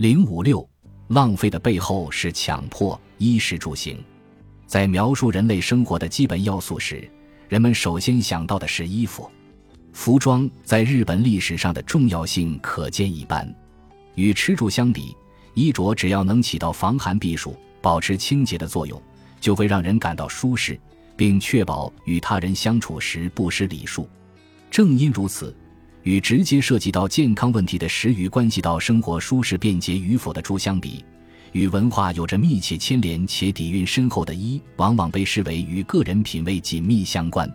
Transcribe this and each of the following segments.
零五六，浪费的背后是强迫。衣食住行，在描述人类生活的基本要素时，人们首先想到的是衣服。服装在日本历史上的重要性可见一斑。与吃住相比，衣着只要能起到防寒避暑、保持清洁的作用，就会让人感到舒适，并确保与他人相处时不失礼数。正因如此。与直接涉及到健康问题的食与关系到生活舒适便捷与否的猪相比，与文化有着密切牵连且底蕴深厚的衣，往往被视为与个人品味紧密相关。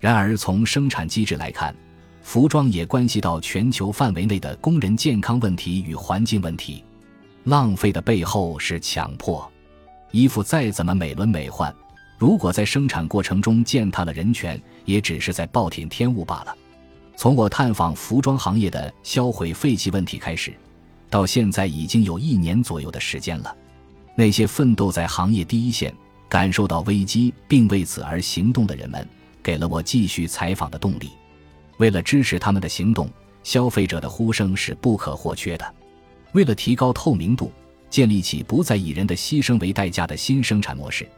然而，从生产机制来看，服装也关系到全球范围内的工人健康问题与环境问题。浪费的背后是强迫。衣服再怎么美轮美奂，如果在生产过程中践踏了人权，也只是在暴殄天物罢了。从我探访服装行业的销毁废弃问题开始，到现在已经有一年左右的时间了。那些奋斗在行业第一线、感受到危机并为此而行动的人们，给了我继续采访的动力。为了支持他们的行动，消费者的呼声是不可或缺的。为了提高透明度，建立起不再以人的牺牲为代价的新生产模式，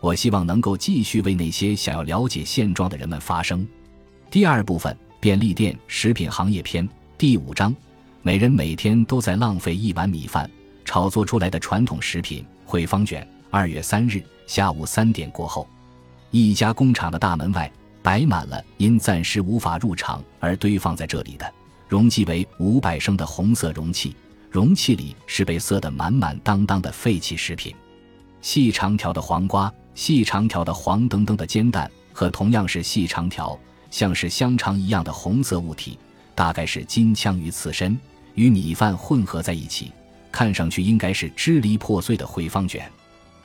我希望能够继续为那些想要了解现状的人们发声。第二部分。便利店食品行业篇第五章：每人每天都在浪费一碗米饭。炒作出来的传统食品汇方卷。二月三日下午三点过后，一家工厂的大门外摆满了因暂时无法入场而堆放在这里的容积为五百升的红色容器，容器里是被塞得满满当当的废弃食品：细长条的黄瓜，细长条的黄澄澄的煎蛋，和同样是细长条。像是香肠一样的红色物体，大概是金枪鱼刺身，与米饭混合在一起，看上去应该是支离破碎的回方卷。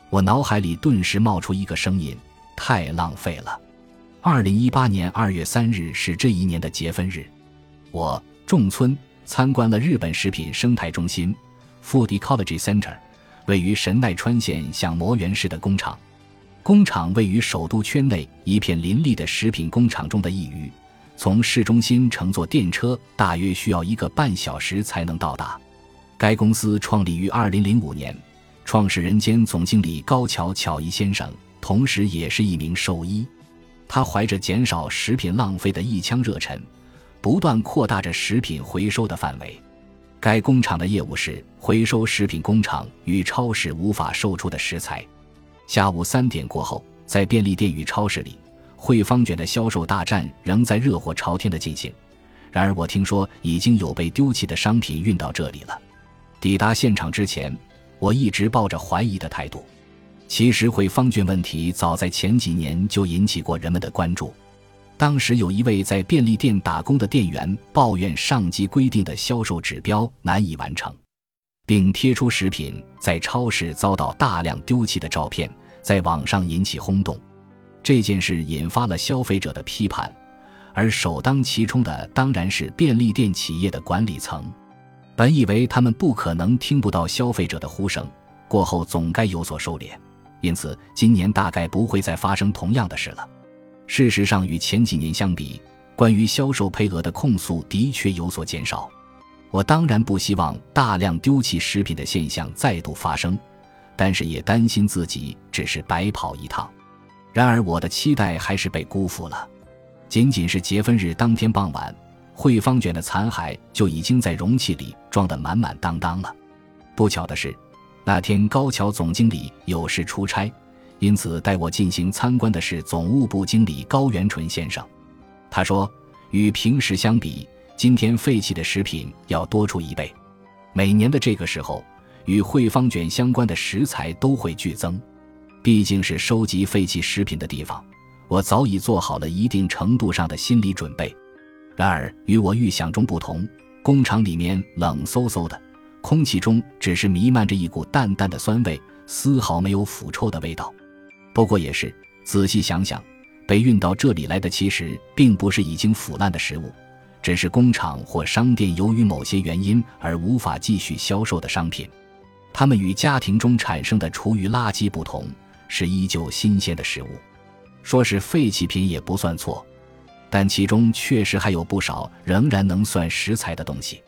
我脑海里顿时冒出一个声音：太浪费了。二零一八年二月三日是这一年的结婚日，我仲村参观了日本食品生态中心 （Food Ecology Center），位于神奈川县像磨原市的工厂。工厂位于首都圈内一片林立的食品工厂中的一隅，从市中心乘坐电车大约需要一个半小时才能到达。该公司创立于2005年，创始人兼总经理高桥巧一先生同时也是一名兽医。他怀着减少食品浪费的一腔热忱，不断扩大着食品回收的范围。该工厂的业务是回收食品工厂与超市无法售出的食材。下午三点过后，在便利店与超市里，汇方卷的销售大战仍在热火朝天的进行。然而，我听说已经有被丢弃的商品运到这里了。抵达现场之前，我一直抱着怀疑的态度。其实，汇方卷问题早在前几年就引起过人们的关注。当时，有一位在便利店打工的店员抱怨上级规定的销售指标难以完成。并贴出食品在超市遭到大量丢弃的照片，在网上引起轰动。这件事引发了消费者的批判，而首当其冲的当然是便利店企业的管理层。本以为他们不可能听不到消费者的呼声，过后总该有所收敛，因此今年大概不会再发生同样的事了。事实上，与前几年相比，关于销售配额的控诉的确有所减少。我当然不希望大量丢弃食品的现象再度发生，但是也担心自己只是白跑一趟。然而，我的期待还是被辜负了。仅仅是结婚日当天傍晚，汇方卷的残骸就已经在容器里装得满满当当了。不巧的是，那天高桥总经理有事出差，因此带我进行参观的是总务部经理高元纯先生。他说，与平时相比，今天废弃的食品要多出一倍，每年的这个时候，与汇方卷相关的食材都会剧增。毕竟是收集废弃食品的地方，我早已做好了一定程度上的心理准备。然而，与我预想中不同，工厂里面冷飕飕的，空气中只是弥漫着一股淡淡的酸味，丝毫没有腐臭的味道。不过也是，仔细想想，被运到这里来的其实并不是已经腐烂的食物。只是工厂或商店由于某些原因而无法继续销售的商品，它们与家庭中产生的厨余垃圾不同，是依旧新鲜的食物。说是废弃品也不算错，但其中确实还有不少仍然能算食材的东西。